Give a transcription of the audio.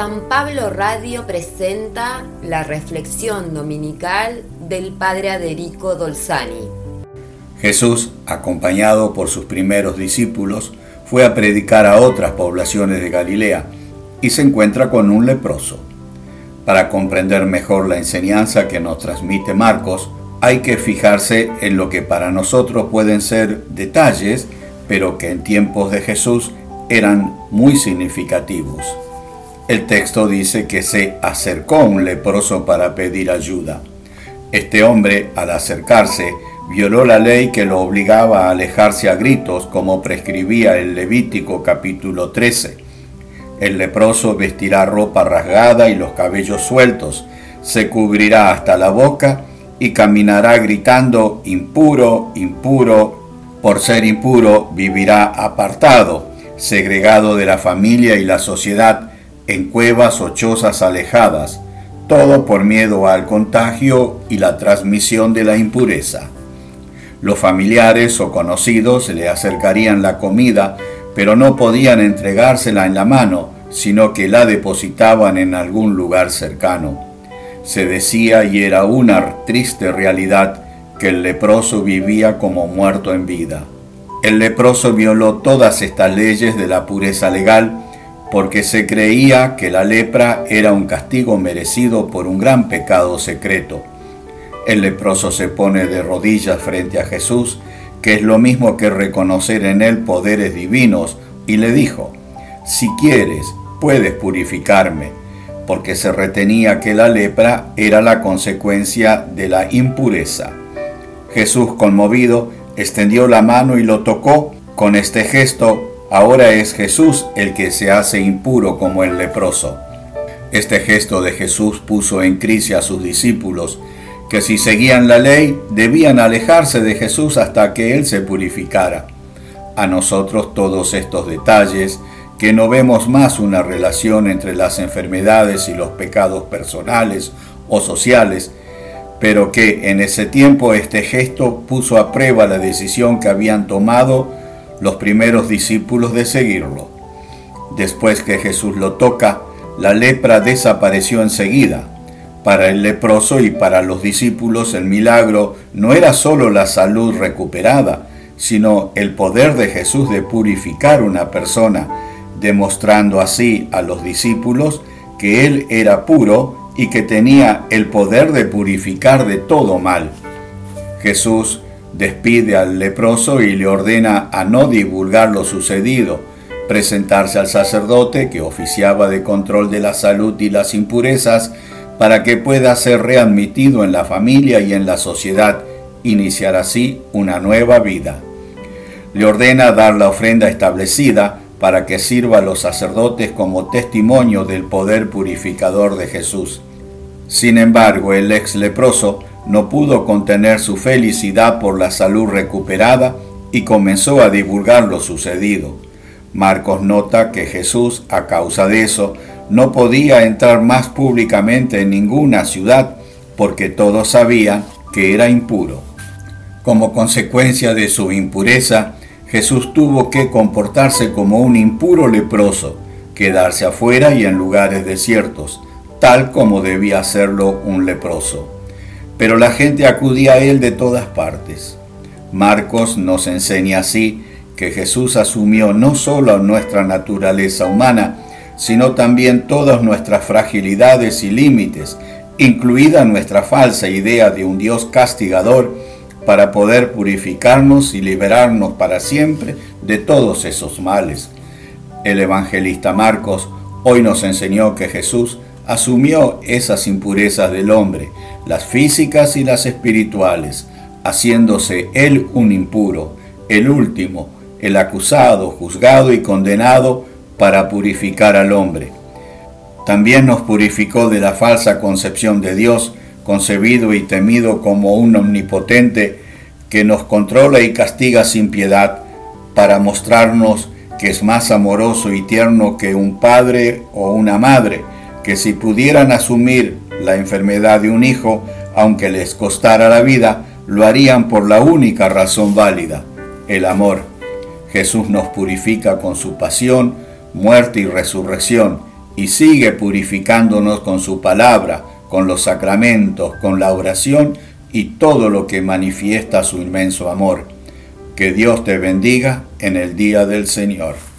San Pablo Radio presenta la reflexión dominical del Padre Aderico Dolzani. Jesús, acompañado por sus primeros discípulos, fue a predicar a otras poblaciones de Galilea y se encuentra con un leproso. Para comprender mejor la enseñanza que nos transmite Marcos, hay que fijarse en lo que para nosotros pueden ser detalles, pero que en tiempos de Jesús eran muy significativos. El texto dice que se acercó un leproso para pedir ayuda. Este hombre, al acercarse, violó la ley que lo obligaba a alejarse a gritos, como prescribía el Levítico capítulo 13. El leproso vestirá ropa rasgada y los cabellos sueltos, se cubrirá hasta la boca y caminará gritando impuro, impuro, por ser impuro vivirá apartado, segregado de la familia y la sociedad, en cuevas o chozas alejadas, todo por miedo al contagio y la transmisión de la impureza. Los familiares o conocidos le acercarían la comida, pero no podían entregársela en la mano, sino que la depositaban en algún lugar cercano. Se decía y era una triste realidad que el leproso vivía como muerto en vida. El leproso violó todas estas leyes de la pureza legal porque se creía que la lepra era un castigo merecido por un gran pecado secreto. El leproso se pone de rodillas frente a Jesús, que es lo mismo que reconocer en él poderes divinos, y le dijo, si quieres, puedes purificarme, porque se retenía que la lepra era la consecuencia de la impureza. Jesús, conmovido, extendió la mano y lo tocó. Con este gesto Ahora es Jesús el que se hace impuro como el leproso. Este gesto de Jesús puso en crisis a sus discípulos, que si seguían la ley debían alejarse de Jesús hasta que Él se purificara. A nosotros todos estos detalles, que no vemos más una relación entre las enfermedades y los pecados personales o sociales, pero que en ese tiempo este gesto puso a prueba la decisión que habían tomado los primeros discípulos de seguirlo. Después que Jesús lo toca, la lepra desapareció enseguida. Para el leproso y para los discípulos el milagro no era sólo la salud recuperada, sino el poder de Jesús de purificar una persona, demostrando así a los discípulos que Él era puro y que tenía el poder de purificar de todo mal. Jesús despide al leproso y le ordena a no divulgar lo sucedido, presentarse al sacerdote que oficiaba de control de la salud y las impurezas para que pueda ser readmitido en la familia y en la sociedad, iniciar así una nueva vida. Le ordena dar la ofrenda establecida para que sirva a los sacerdotes como testimonio del poder purificador de Jesús. Sin embargo, el ex leproso no pudo contener su felicidad por la salud recuperada y comenzó a divulgar lo sucedido. Marcos nota que Jesús, a causa de eso, no podía entrar más públicamente en ninguna ciudad porque todos sabían que era impuro. Como consecuencia de su impureza, Jesús tuvo que comportarse como un impuro leproso, quedarse afuera y en lugares desiertos, tal como debía hacerlo un leproso pero la gente acudía a él de todas partes. Marcos nos enseña así que Jesús asumió no solo nuestra naturaleza humana, sino también todas nuestras fragilidades y límites, incluida nuestra falsa idea de un Dios castigador, para poder purificarnos y liberarnos para siempre de todos esos males. El evangelista Marcos hoy nos enseñó que Jesús asumió esas impurezas del hombre, las físicas y las espirituales, haciéndose él un impuro, el último, el acusado, juzgado y condenado para purificar al hombre. También nos purificó de la falsa concepción de Dios, concebido y temido como un omnipotente que nos controla y castiga sin piedad, para mostrarnos que es más amoroso y tierno que un padre o una madre, que si pudieran asumir la enfermedad de un hijo, aunque les costara la vida, lo harían por la única razón válida, el amor. Jesús nos purifica con su pasión, muerte y resurrección, y sigue purificándonos con su palabra, con los sacramentos, con la oración y todo lo que manifiesta su inmenso amor. Que Dios te bendiga en el día del Señor.